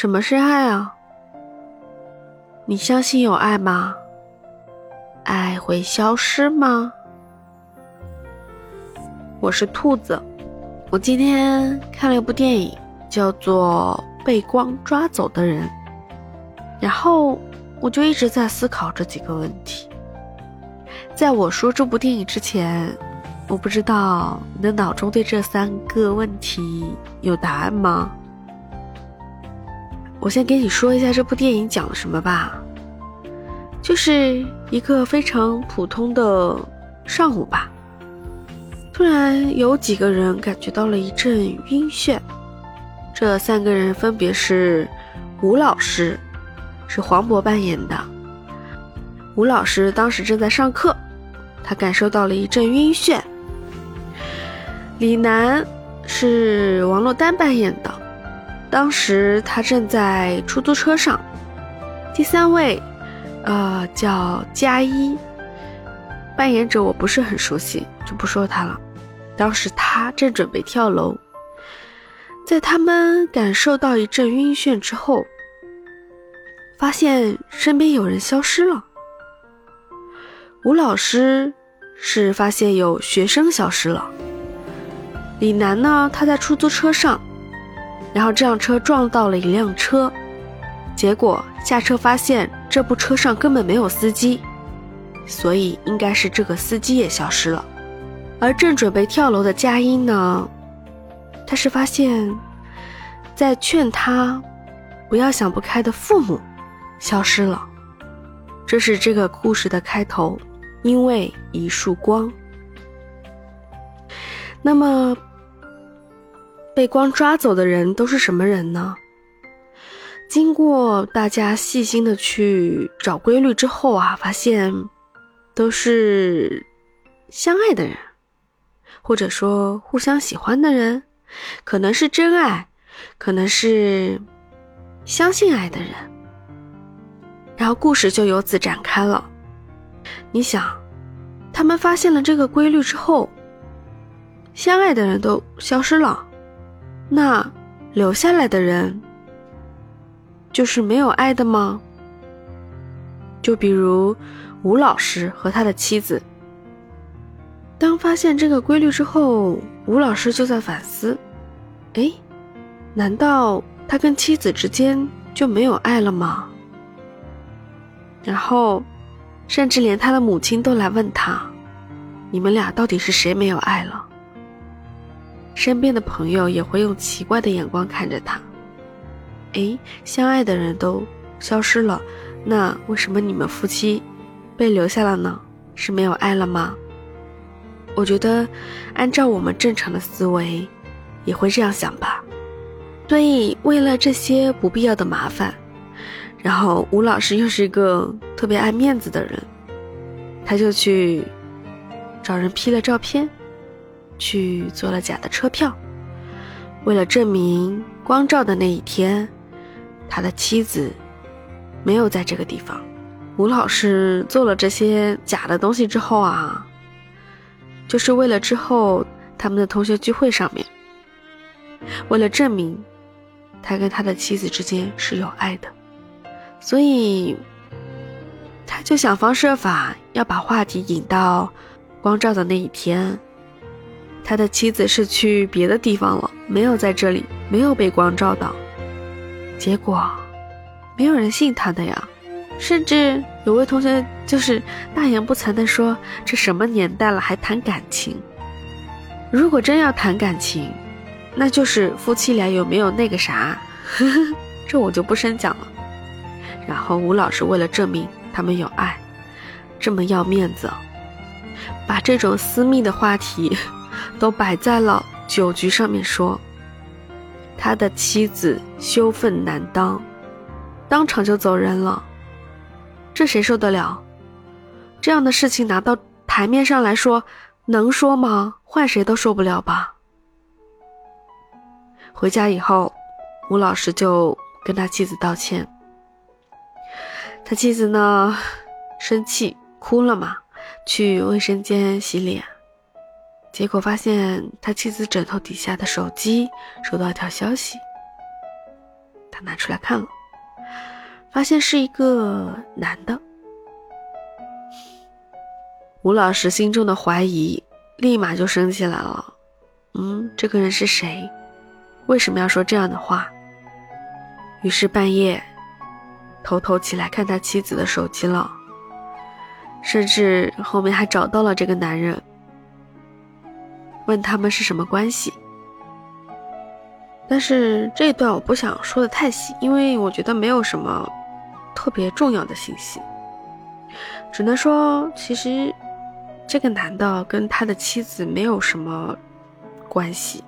什么是爱啊？你相信有爱吗？爱会消失吗？我是兔子，我今天看了一部电影，叫做《被光抓走的人》，然后我就一直在思考这几个问题。在我说这部电影之前，我不知道你的脑中对这三个问题有答案吗？我先给你说一下这部电影讲了什么吧，就是一个非常普通的上午吧，突然有几个人感觉到了一阵晕眩，这三个人分别是吴老师，是黄渤扮演的。吴老师当时正在上课，他感受到了一阵晕眩。李楠是王珞丹扮演的。当时他正在出租车上，第三位，呃，叫加一，扮演者我不是很熟悉，就不说他了。当时他正准备跳楼，在他们感受到一阵晕眩之后，发现身边有人消失了。吴老师是发现有学生消失了，李楠呢，他在出租车上。然后这辆车撞到了一辆车，结果下车发现这部车上根本没有司机，所以应该是这个司机也消失了。而正准备跳楼的佳音呢，他是发现，在劝他不要想不开的父母消失了。这是这个故事的开头，因为一束光。那么。被光抓走的人都是什么人呢？经过大家细心的去找规律之后啊，发现都是相爱的人，或者说互相喜欢的人，可能是真爱，可能是相信爱的人。然后故事就由此展开了。你想，他们发现了这个规律之后，相爱的人都消失了。那留下来的人就是没有爱的吗？就比如吴老师和他的妻子，当发现这个规律之后，吴老师就在反思：哎，难道他跟妻子之间就没有爱了吗？然后，甚至连他的母亲都来问他：你们俩到底是谁没有爱了？身边的朋友也会用奇怪的眼光看着他。哎，相爱的人都消失了，那为什么你们夫妻被留下了呢？是没有爱了吗？我觉得，按照我们正常的思维，也会这样想吧。所以，为了这些不必要的麻烦，然后吴老师又是一个特别爱面子的人，他就去找人 P 了照片。去做了假的车票，为了证明光照的那一天，他的妻子没有在这个地方。吴老师做了这些假的东西之后啊，就是为了之后他们的同学聚会上面，为了证明他跟他的妻子之间是有爱的，所以他就想方设法要把话题引到光照的那一天。他的妻子是去别的地方了，没有在这里，没有被光照到。结果，没有人信他的呀，甚至有位同学就是大言不惭的说：“这什么年代了，还谈感情？如果真要谈感情，那就是夫妻俩有没有那个啥？这我就不深讲了。”然后吴老师为了证明他们有爱，这么要面子，把这种私密的话题。都摆在了酒局上面说，他的妻子羞愤难当，当场就走人了。这谁受得了？这样的事情拿到台面上来说，能说吗？换谁都受不了吧。回家以后，吴老师就跟他妻子道歉。他妻子呢，生气哭了嘛，去卫生间洗脸。结果发现他妻子枕头底下的手机收到一条消息，他拿出来看了，发现是一个男的。吴老师心中的怀疑立马就升起来了。嗯，这个人是谁？为什么要说这样的话？于是半夜偷偷起来看他妻子的手机了，甚至后面还找到了这个男人，问他们是什么关系。但是这一段我不想说的太细，因为我觉得没有什么特别重要的信息，只能说其实这个男的跟他的妻子没有什么。关系，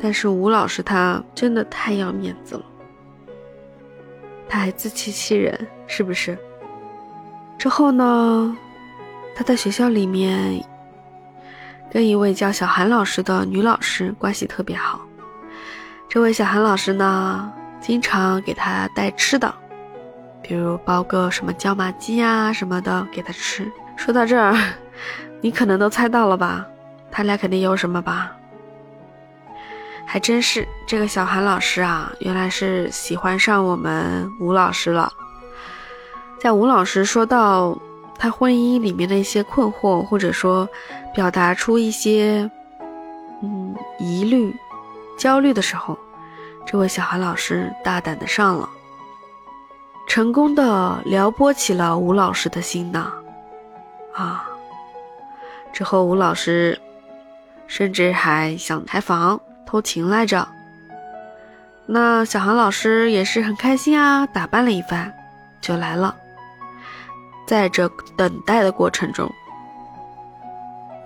但是吴老师他真的太要面子了，他还自欺欺人，是不是？之后呢，他在学校里面跟一位叫小韩老师的女老师关系特别好，这位小韩老师呢，经常给他带吃的，比如包个什么椒麻鸡呀什么的给他吃。说到这儿，你可能都猜到了吧？他俩肯定有什么吧？还真是，这个小韩老师啊，原来是喜欢上我们吴老师了。在吴老师说到他婚姻里面的一些困惑，或者说表达出一些嗯疑虑、焦虑的时候，这位小韩老师大胆的上了，成功的撩拨起了吴老师的心呐！啊，之后吴老师。甚至还想开房偷情来着。那小韩老师也是很开心啊，打扮了一番就来了。在这等待的过程中，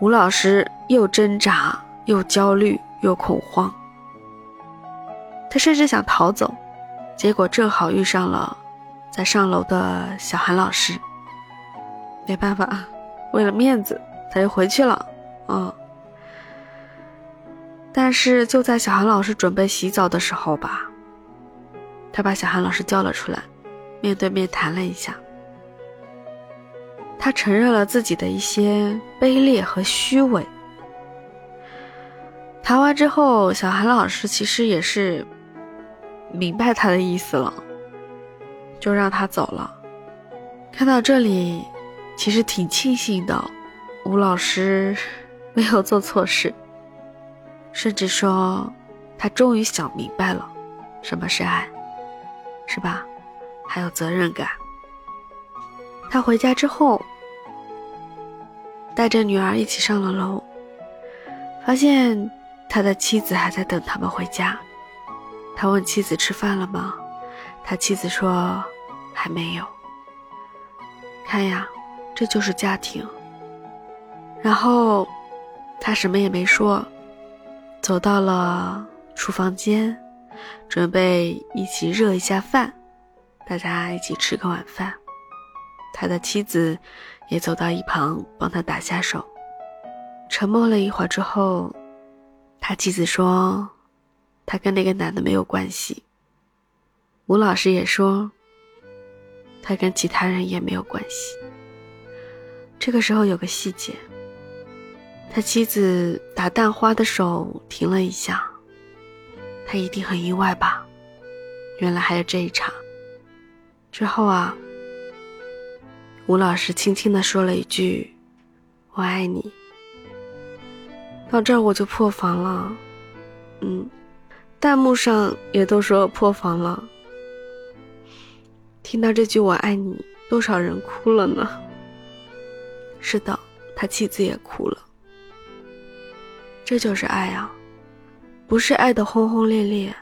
吴老师又挣扎又焦虑又恐慌，他甚至想逃走，结果正好遇上了在上楼的小韩老师。没办法，为了面子，他又回去了。嗯。但是就在小韩老师准备洗澡的时候吧，他把小韩老师叫了出来，面对面谈了一下。他承认了自己的一些卑劣和虚伪。谈完之后，小韩老师其实也是明白他的意思了，就让他走了。看到这里，其实挺庆幸的，吴老师 没有做错事。甚至说，他终于想明白了，什么是爱，是吧？还有责任感。他回家之后，带着女儿一起上了楼，发现他的妻子还在等他们回家。他问妻子吃饭了吗？他妻子说还没有。看呀，这就是家庭。然后他什么也没说。走到了厨房间，准备一起热一下饭，大家一起吃个晚饭。他的妻子也走到一旁帮他打下手。沉默了一会儿之后，他妻子说：“他跟那个男的没有关系。”吴老师也说：“他跟其他人也没有关系。”这个时候有个细节。他妻子打蛋花的手停了一下，他一定很意外吧？原来还有这一场。之后啊，吴老师轻轻的说了一句：“我爱你。”到这儿我就破防了，嗯，弹幕上也都说破防了。听到这句“我爱你”，多少人哭了呢？是的，他妻子也哭了。这就是爱啊，不是爱的轰轰烈烈，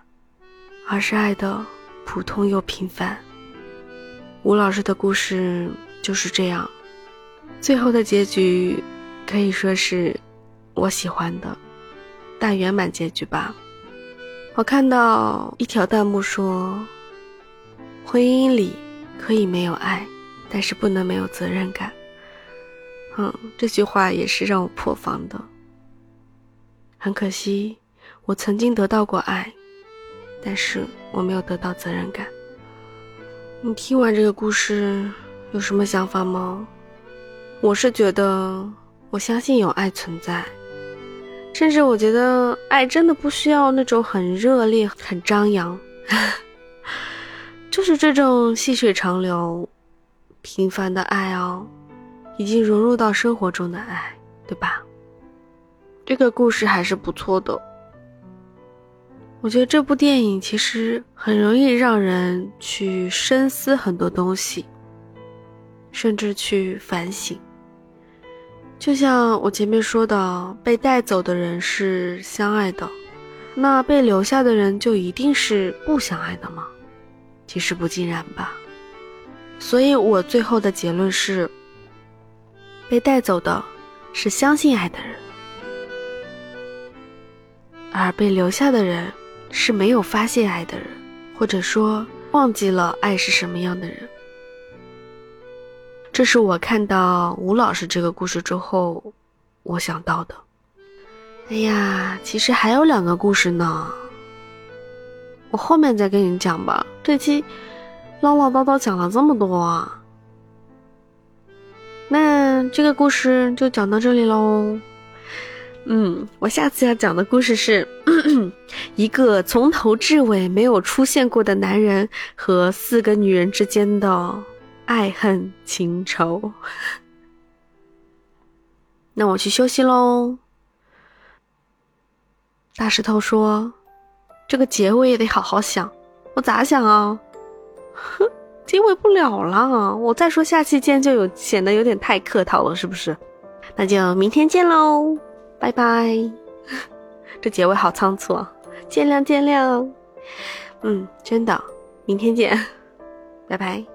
而是爱的普通又平凡。吴老师的故事就是这样，最后的结局可以说是我喜欢的大圆满结局吧。我看到一条弹幕说：“婚姻里可以没有爱，但是不能没有责任感。”嗯，这句话也是让我破防的。很可惜，我曾经得到过爱，但是我没有得到责任感。你听完这个故事有什么想法吗？我是觉得，我相信有爱存在，甚至我觉得爱真的不需要那种很热烈、很张扬，就是这种细水长流、平凡的爱哦，已经融入到生活中的爱，对吧？这个故事还是不错的。我觉得这部电影其实很容易让人去深思很多东西，甚至去反省。就像我前面说的，被带走的人是相爱的，那被留下的人就一定是不相爱的吗？其实不尽然吧。所以我最后的结论是：被带走的是相信爱的人，而被留下的人。是没有发现爱的人，或者说忘记了爱是什么样的人。这是我看到吴老师这个故事之后，我想到的。哎呀，其实还有两个故事呢，我后面再跟你讲吧。这期唠唠叨叨讲了这么多啊，那这个故事就讲到这里喽。嗯，我下次要讲的故事是 一个从头至尾没有出现过的男人和四个女人之间的爱恨情仇。那我去休息喽。大石头说：“这个结尾也得好好想，我咋想啊？哼，结尾不了了。我再说下期见就有显得有点太客套了，是不是？那就明天见喽。”拜拜，这结尾好仓促，见谅见谅。嗯，真的，明天见，拜拜。